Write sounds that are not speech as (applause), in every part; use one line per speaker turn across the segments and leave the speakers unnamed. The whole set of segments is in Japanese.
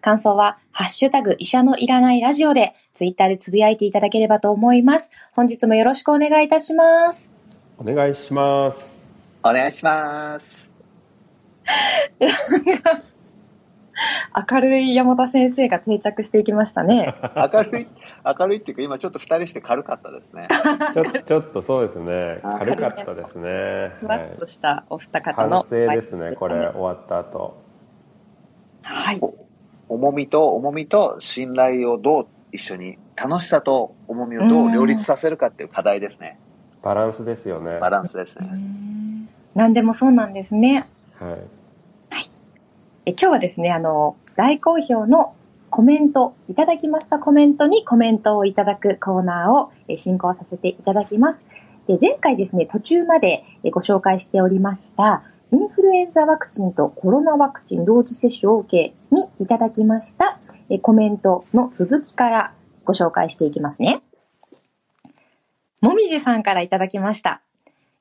感想は、ハッシュタグ、医者のいらないラジオで、ツイッターでつぶやいていただければと思います。本日もよろしくお願いいたします。
お願いします
お願いします。
明るい山田先生が定着していきましたね。
明るい、明るいっていうか、今ちょっと二人して軽かったですね。
ちょちょっとそうですね
あ
軽かったですね、
ふわっ
はい
としたお二方の。
完成ですねこれ終わった後
はい。
重みと、重みと信頼をどう一緒に、楽しさと重みをどう両立させるかっていう課題ですね。
バランスですよね
バランスですね。
何でもそうなんですね。
はい
え今日はですね、あの、大好評のコメント、いただきましたコメントにコメントをいただくコーナーをえ進行させていただきます。で前回ですね、途中までえご紹介しておりました、インフルエンザワクチンとコロナワクチン同時接種を受けにいただきましたえコメントの続きからご紹介していきますね。もみじさんからいただきました。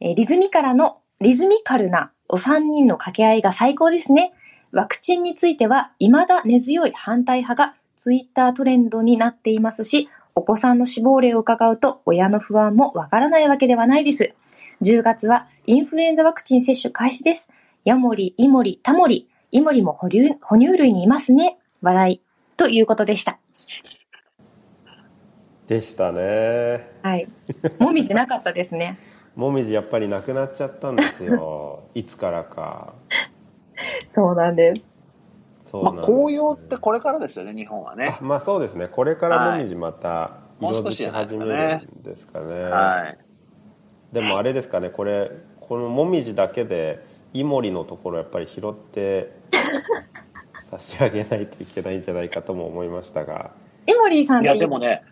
えリズミカルの、リズミカルなお三人の掛け合いが最高ですね。ワクチンについては未だ根強い反対派がツイッタートレンドになっていますし、お子さんの死亡例を伺うと親の不安もわからないわけではないです。10月はインフルエンザワクチン接種開始です。ヤモリ、イモリ、タモリ、イモリも哺乳哺乳類にいますね。笑い。ということでした。
でしたね
はい。もみじなかったですね。(laughs)
もみじやっぱりなくなっちゃったんですよ (laughs) いつからか
そうなんです。
まあ、
そうなんです
紅葉ってこれからですよね、日本はね
あ。まあそうですねこれからもみじまた
もう
色づき始め
かね
るんですかね
はい。
でもあれですかねこれこのもみじだけでイモリのところやっぱり拾って差し上げないといけないんじゃないかとも思いましたが。
イモリーさん
いや、でもね、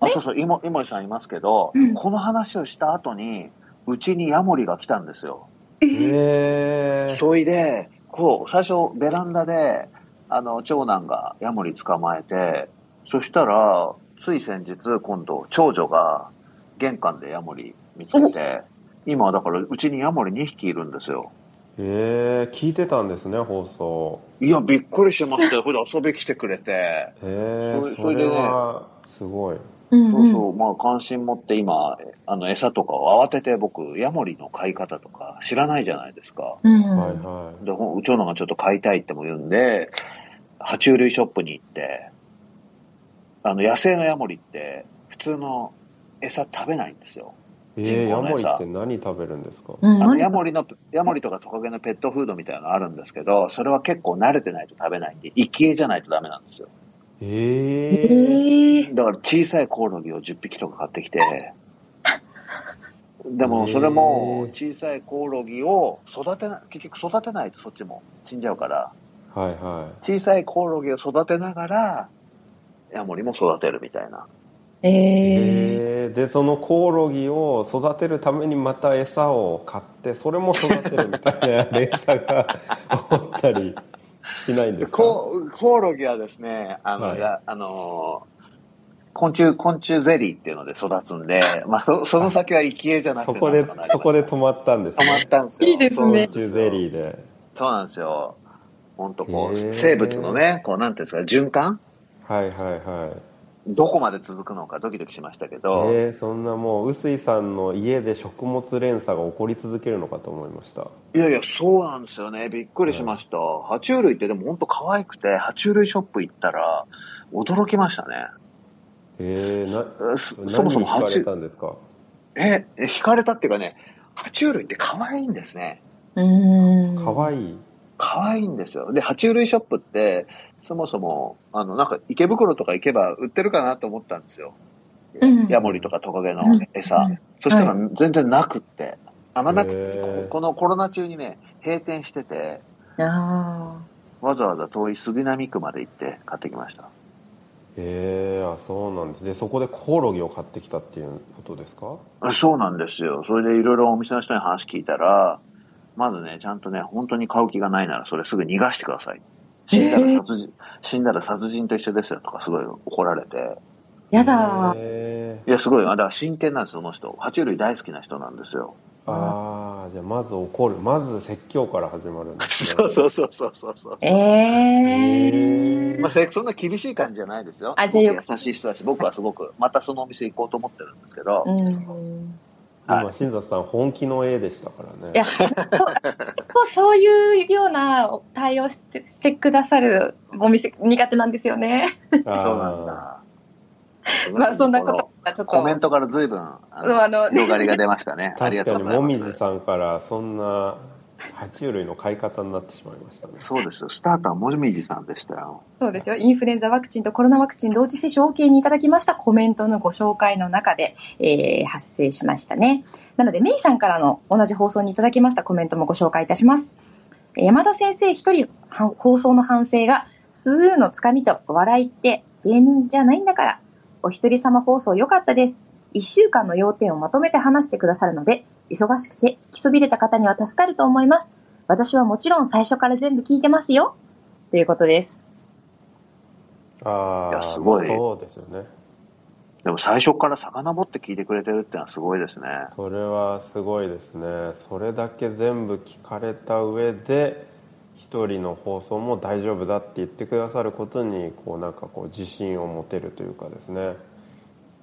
あ、そうそう、いも、いもりさんいますけど、
うん。
この話をした後に、うちにヤモリが来たんですよ。
へえ
そいで、こう、最初ベランダで、あの、長男がヤモリ捕まえて、そしたら、つい先日、今度、長女が玄関でヤモリ見つけて、今、だから、うちにヤモリ2匹いるんですよ。
へえ聞いてたんですね放送
いや、びっくりしましたよ。(laughs) ほら、遊び来てくれて。
へえ
それ
それはすごい
うん
そうそう、まあ、関心持って今、あの、餌とかを慌てて僕、ヤモリの飼い方とか知らないじゃないですか。
うん。
はいは
で、ほん長男がちょっと飼いたいっても言うんで、爬虫類ショップに行って、あの、野生のヤモリって、普通の餌食べないんですよ。
いえー、ヤモリって何食べるんですか？
うん
あの、
何
ヤモリの、ヤモリとかトカゲのペットフードみたいなのあるんですけど、それは結構慣れてないと食べないんで、生き餌じゃないとダメなんですよ。
へ
え
え
ー、
だから小さいコオロギを10匹とか買ってきて、でもそれも小さいコオロギを育てな、結局育てないとそっちも死んじゃうから、
はいは
小さいコオロギを育てながら、ヤモリも育てるみたいな。
え
い
ー、
へえでそのコオロギを育てるためにまた餌を買ってそれも育てるみたいな連鎖が起こったりしないんですか？
ココオロギはですね、あの、
はい。
いや、あのー昆虫、昆虫ゼリーっていうので育つんで、まあ、そ、その先は生き餌じゃなくて
そこでそこで止まったんです
止まったんですよ。
いいですね
昆虫ゼリーで。
そうなんですよ。本当こう、生物のね、こう、なんていうんですか、循環？
はいはいはい
どこまで続くのかドキドキしましたけど、
えー、そんなもう臼井さんの家で食物連鎖が起こり続けるのかと思いました
いやいや、そうなんですよね。びっくりしました。爬虫類ってでも本当可愛くて、爬虫類ショップ行ったら、驚きましたね。
えー、な
そそもそも爬虫、た
んですか？
え、え惹かれたっていうかね、爬虫類って可愛いんですね。
うーん。
かわいい
可愛いんですよ。で、爬虫類ショップって、そもそも、あの、なんか池袋とか行けば売ってるかなと思ったんですよ。
うん
ヤモリとかトカゲの餌。
うん
そしたら全然なくって。あんまなく
へ
て、
ー
ここのコロナ中にね、閉店してて、
あ
わざわざ遠い杉並区まで行って買ってきました。
ええあそうなんですでそこでコオロギを買ってきたっていうことですか？
そうなんですよ。それでいろいろお店の人に話聞いたら、まずね、ちゃんとね、本当に買う気がないならそれすぐ逃がしてください。死んだら殺人、死んだら殺人と一緒ですよとかすごい怒られて。
やだ
いや、すごい。あだから真剣なんですよ、その人。爬虫類大好きな人なんですよ。
ああじゃあまず怒るまず説教から始まるんですね (laughs)
そうそうそうそうそうそう。
ええ
へー
まあ、せそんな厳しい感じじゃないですよ。
あじゃ
優しい人だし、僕はすごく、またそのお店行こうと思ってるんですけど、
うん。
今新里さん本気の絵でしたからね
いや、(laughs) そうそういうような対応してしてくださるお店苦手なんですよね。
そうなんだ。
まあそんなことがちょっと。
コメントから随分、あ
うんあの
の、広がりが出ましたね。ありが
確かに。もみじさんからそんな爬虫類の買い方になってしまいましたね
そうですよ。スタートはもみじさんでしたよ。
そうですよ。インフルエンザワクチンとコロナワクチン同時接種 OK にいただきましたコメントのご紹介の中で、えー発生しましたね。なので、メイさんからの同じ放送にいただきましたコメントもご紹介いたします。えー山田先生一人は放送の反省が、数のつかみと笑いって芸人じゃないんだから、お一人様放送良かったです。一週間の要点をまとめて話してくださるので、忙しくて聞きそびれた方には助かると思います。私はもちろん最初から全部聞いてますよ。ということです。
ああ
すごい
そうですよね
でも最初から遡って聞いてくれてるってのはすごいですね。
それはすごいですねそれだけ全部聞かれた上で一人の放送も大丈夫だって言ってくださることにこうなんかこう自信を持てるというかですね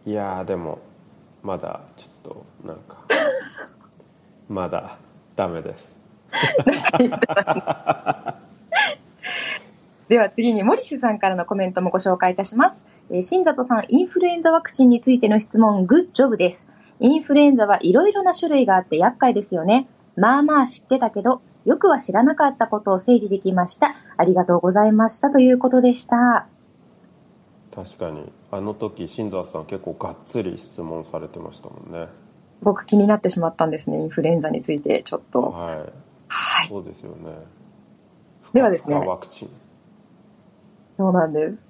いやーでもまだちょっとなんかまだダメです (laughs)
では次に、モリスさんからのコメントもご紹介いたします。えー新里さん、インフルエンザワクチンについての質問、グッジョブです。インフルエンザはいろいろな種類があって厄介ですよね。まあまあ知ってたけど、よくは知らなかったことを整理できました。ありがとうございました。ということでした。
確かにあの時新沢さん結構がっつり質問されてましたもんね
僕気になってしまったんですね。インフルエンザについて、ちょっと。
はい
はい。
そうですよね
ではですね
ワクチン
そうなんです。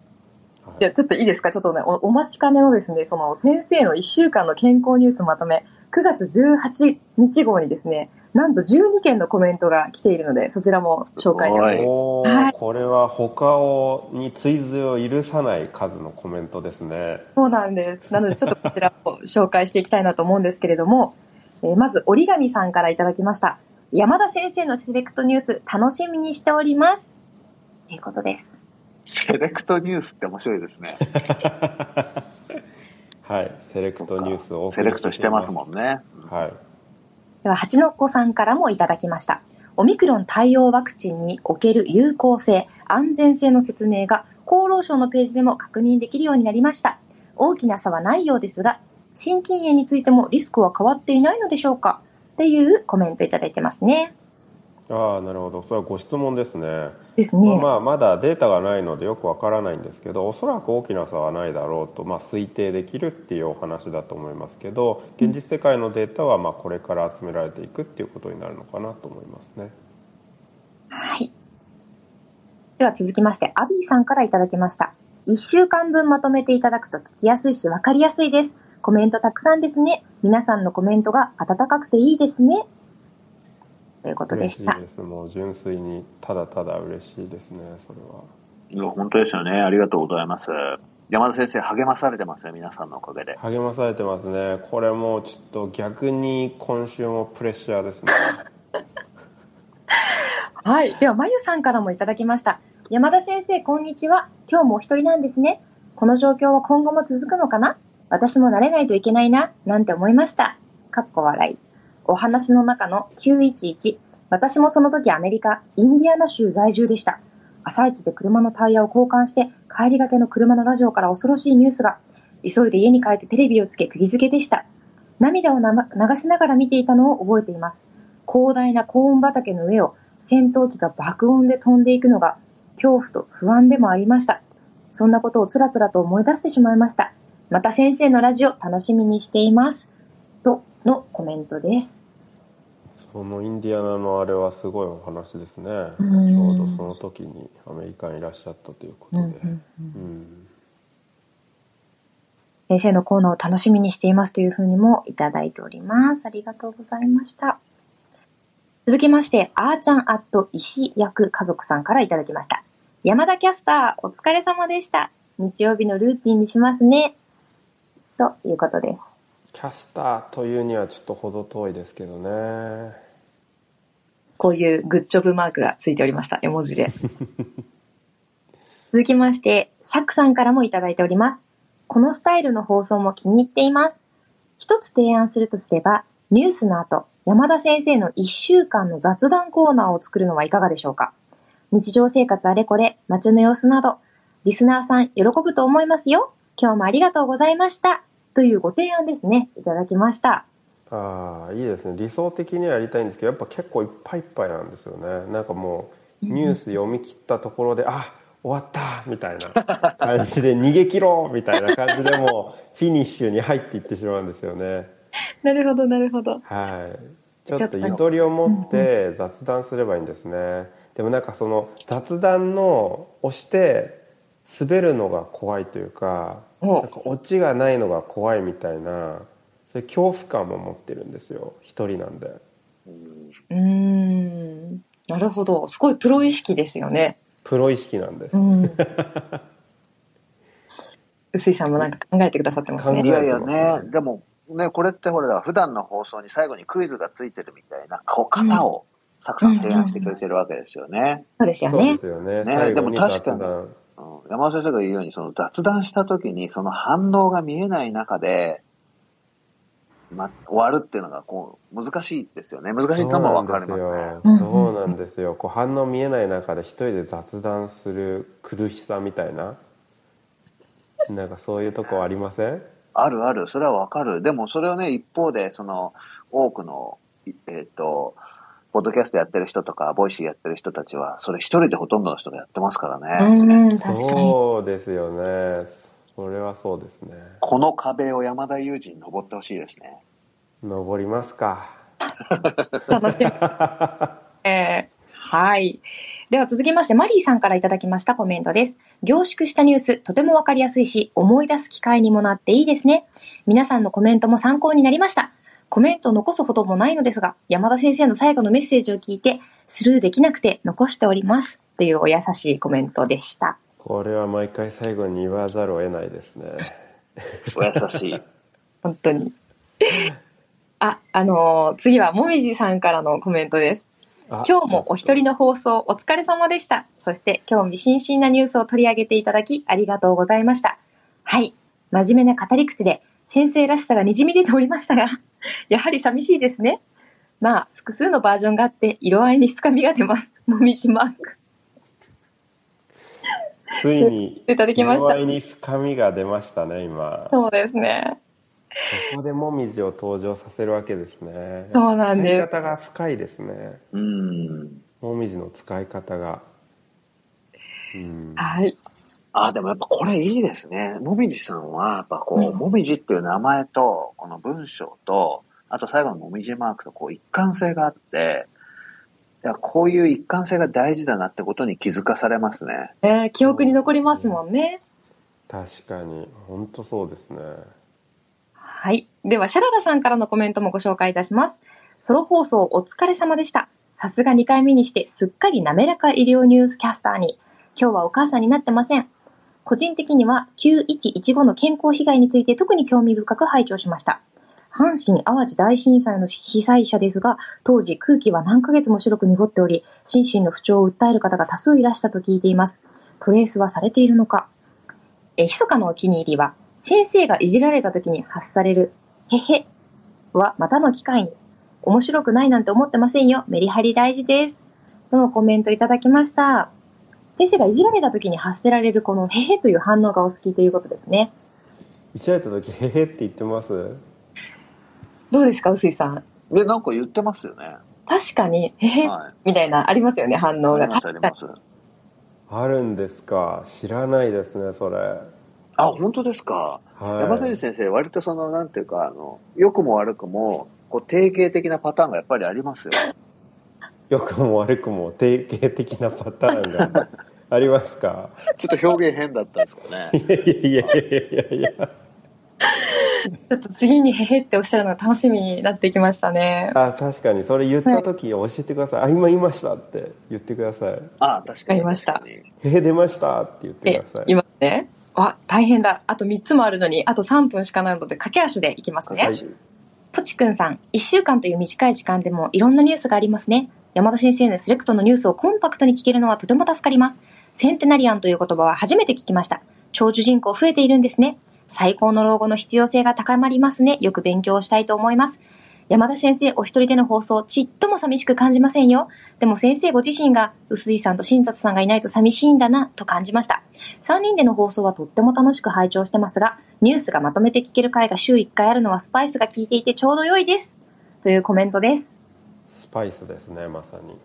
はい
いや、ちょっといいですか？ちょっとね、おお待ちかねのですね、その先生の1週間の健康ニュースまとめ、9月18日号にですね、なんと12件のコメントが来ているので、そちらも紹介に
すごい
お
はい
ーこれは他をに追随を許さない数のコメントですね
そうなんです。なので、ちょっとこちらを紹介していきたいなと思うんですけれども、えーまず、折り紙さんからいただきました。山田先生のセレクトニュース、楽しみにしております。ということです。
セレクトニュースって面白いですね。(laughs)
はいセレクトニュースを
セレクトしてますもん
ね
ね。
はい
では、八の子さんからもいただきました。オミクロン対応ワクチンにおける有効性、安全性の説明が厚労省のページでも確認できるようになりました。大きな差はないようですが、心筋炎についてもリスクは変わっていないのでしょうか？っていうコメントいただいてますね。
ああなるほどそれはご質問ですね
ですね。
まあ、まだデータがないのでよくわからないんですけどおそらく大きな差はないだろうと、まあ、推定できるっていうお話だと思いますけど現実世界のデータはまあこれから集められていくっていうことになるのかなと思いますね
はい。では続きまして、アビーさんからいただきました。一週間分まとめていただくと聞きやすいし分かりやすいです。コメントたくさんですね。皆さんのコメントが温かくていいですね。ということで
嬉
した。
ですもう純粋にただただ嬉しいですねそれはい
や、本当ですよね。ありがとうございます。山田先生、励まされてますよ、皆さんのおかげで。
励まされてますねこれもうちょっと逆に今週もプレッシャーですね (laughs)
はい。では、まゆさんからもいただきました。山田先生、こんにちは。今日もお一人なんですね。この状況は今後も続くのかな？私も慣れないといけないな、なんて思いました。かっこ笑い。お話の中の911。私もその時アメリカ、インディアナ州在住でした。朝一で車のタイヤを交換して、帰りがけの車のラジオから恐ろしいニュースが、急いで家に帰ってテレビをつけ釘付けでした。涙を流しながら見ていたのを覚えています。広大なコーン畑の上を戦闘機が爆音で飛んでいくのが恐怖と不安でもありました。そんなことをつらつらと思い出してしまいました。また先生のラジオ楽しみにしています。とのコメントです。
そのインディアナのあれはすごいお話ですね
うん
ちょうどその時にアメリカにいらっしゃったということで、うん
先生のコーナーを楽しみにしていますというふうにもいただいております。ありがとうございました。続きまして、あーちゃんアット石役家族さんからいただきました。山田キャスター、お疲れ様でした。日曜日のルーティンにしますね。ということです。
キャスターというにはちょっと程遠いですけどね
こういうグッジョブマークがついておりました。絵文字で。(laughs) 続きまして、サクさんからもいただいております。このスタイルの放送も気に入っています。一つ提案するとすれば、ニュースの後、山田先生の一週間の雑談コーナーを作るのはいかがでしょうか日常生活あれこれ、街の様子など、リスナーさん喜ぶと思いますよ。今日もありがとうございました。というご提案ですね。いただきました。
ああいいですね。理想的にはやりたいんですけどやっぱ結構いっぱいいっぱいなんですよね。なんかもうニュース読み切ったところで、あ終わったみたいな感じで (laughs) 逃げ切ろうみたいな感じでもうフィニッシュに入っていってしまうんですよね。
なるほど、なるほど。
はい。ちょっとゆとりを持って雑談すればいいんですね。でもなんかその雑談の押して滑るのが怖いというか
お
なんかオチがないのが怖いみたいなそういう恐怖感も持ってるんですよ一人なんで
うーん。なるほど。すごいプロ意識ですよね。
プロ意識なんです、
うん。(laughs) 臼井さんもなんか考えてくださってますね。
いやいやね、でもね、これってほら、普段の放送に最後にクイズがついてるみたいな、こう型をサクさん提案してくれてるわけですよね。
そうですよね
そうで。すよね
ね
最後に
でも確かに山田先生が言うように、その雑談した時にその反応が見えない中で、ま、終わるっていうのがこう難しいですよね。難しいのもわかりますね。
うん。
そうなんですよ。こう反応見えない中で一人で雑談する苦しさみたいな？なんかそういうとこありません？
あるある、それはわかる。でもそれをね、一方で、その、多くの、いえっ、と、ポッドキャストやってる人とか、ボイシーやってる人たちは、それ一人でほとんどの人がやってますからね。
ん、確かに。
そうですよねそれはそうですね
この壁を山田裕二に登ってほしいですね。
登りますか
楽しみ。(laughs) えーはい。では続きまして、マリーさんからいただきましたコメントです。凝縮したニュース、とてもわかりやすいし、思い出す機会にもなっていいですね。皆さんのコメントも参考になりました。コメントを残すほどもないのですが、山田先生の最後のメッセージを聞いて、スルーできなくて残しております。というお優しいコメントでした。
これは毎回最後に言わざるを得ないですね
お優しい。(laughs)
本当に。あ、あのー次はもみじさんからのコメントです。
あ
今日もお一人の放送お疲れ様でした。そして興味津々なニュースを取り上げていただきありがとうございました。はい。真面目な語り口で先生らしさが滲み出ておりましたが、(laughs) やはり寂しいですね。まあ、複数のバージョンがあって色合いに深みが出ます。(laughs) もみじマーク。
ついに
いただきました
色合いに深みが出ましたね今
そうですね。
ここでもみじを登場させるわけですね
そうなんです
使い方が深いですね
うん。
もみじの使い方がうん
はい。
あ、でもやっぱこれいいですね。もみじさんは、やっぱこう、
うん
もみじっていう名前と、この文章と、あと最後のもみじマークとこう一貫性があって、いやこういう一貫性が大事だなってことに気づかされますね。
えー記憶に残りますもんね。
確かに本当そうですね
はい。では、シャララさんからのコメントもご紹介いたします。ソロ放送お疲れ様でした。さすが2回目にしてすっかり滑らか医療ニュースキャスターに。今日はお母さんになってません。個人的には9115の健康被害について特に興味深く拝聴しました。阪神淡路大震災の被災者ですが、当時空気は何ヶ月も白く濁っており、心身の不調を訴える方が多数いらしたと聞いています。トレースはされているのかえ、密かなお気に入りは、先生がいじられた時に発される、へへはまたの機会に、面白くないなんて思ってませんよ。メリハリ大事です。とのコメントいただきました。先生がいじられた時に発せられるこのへへという反応がお好きということですね。
いじられた時「へへ」って言ってます？
どうですか、臼井さん？
で、なんか言ってますよね。
確かに、へへ、
はい。
みたいな、ありますよね、反応が。
あります、あります。
あるんですか？知らないですねそれ
あ、本当ですか？
はい
山谷先生、割とその、なんていうか、あの、良くも悪くも、こう、定型的なパターンがやっぱりありますよ。(laughs)
良くも悪くも定型的なパターンが (laughs) ありますか？
ちょっと表現変だったんですかね。
いやいやいやいやいやいや
ちょっと次にへへっておっしゃるのが楽しみになってきましたね。
あ確かにそれ言った時教えてください、あ今言いましたって言ってください
あ、確かに。
わかりました
へへ出ましたって言って
え
ください、
今ね。あ、大変だ。あと3つもあるのに、あと3分しかないので、駆け足でいきますね。
はい
ポチくんさん、1週間という短い時間でもいろんなニュースがありますね。山田先生のセレクトのニュースをコンパクトに聞けるのはとても助かります。センテナリアンという言葉は初めて聞きました。長寿人口増えているんですね。最高の老後の必要性が高まりますね。よく勉強したいと思います。山田先生お一人での放送、ちっとも寂しく感じませんよ。でも先生ご自身が、臼井さんと新達さんがいないと寂しいんだな、と感じました。3人での放送はとっても楽しく拝聴してますが、ニュースがまとめて聞ける回が週1回あるのはスパイスが効いていてちょうど良いです。というコメントです。
スパイスですねまさに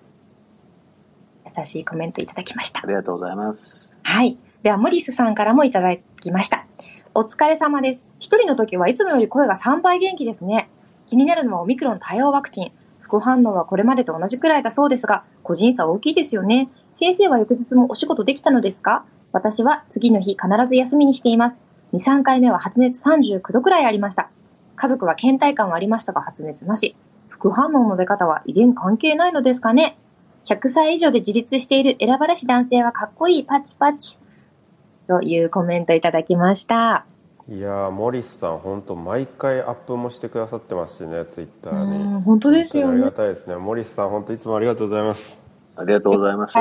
優しいコメントいただきました
あ。りがとうございます。
はい。では、モリスさんからもいただきました。お疲れ様です。一人の時はいつもより声が3倍元気ですね。気になるのはオミクロン対応ワクチン。副反応はこれまでと同じくらいだそうですが、個人差大きいですよね。先生は翌日もお仕事できたのですか？私は次の日必ず休みにしています。2、3回目は発熱39度くらいありました。家族は倦怠感はありましたが発熱なし。副反応の出方は遺伝関係ないのですかね？100歳以上で自立している選ばれし男性はかっこいいパチパチ。というコメントいただきました。
いやーモリスさん本当毎回アップもしてくださってますしねツイッターに
うん本当ですよね
ありがたいですねモリスさん本当いつもありがとうございます
ありがとうございます。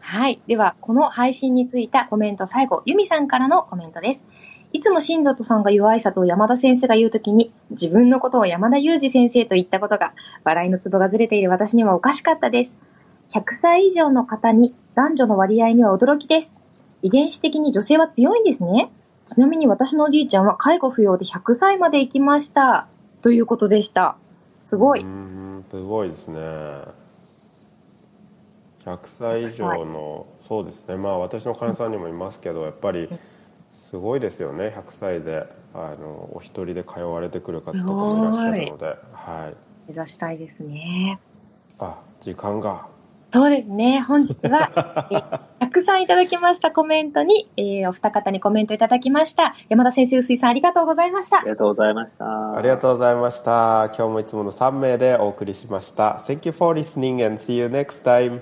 はい。では、この配信についたコメント最後、ユミさんからのコメントです。いつも新里さんが言う挨拶を山田先生が言うときに、自分のことを山田裕二先生と言ったことが、笑いのツボがずれている私にはおかしかったです。100歳以上の方に男女の割合には驚きです。遺伝子的に女性は強いんですね。ちなみに私のおじいちゃんは介護不要で100歳まで生きました。ということでした。すごい。
うーんすごいですね100歳以上のそうですねまあ私の患者さんにもいますけどやっぱりすごいですよね100歳であのお一人で通われてくる方とかもいらっしゃるのではい
目指したいですね。
あ時間が
そうですね。本日は、えーたくさんいただきましたコメントに、えーお二方にコメントいただきました。山田先生、臼井さん、ありがとうございました
あり。がとうございました。
ありがとうございました今日もいつもの3名でお送りしました Thank you for listening and see you next time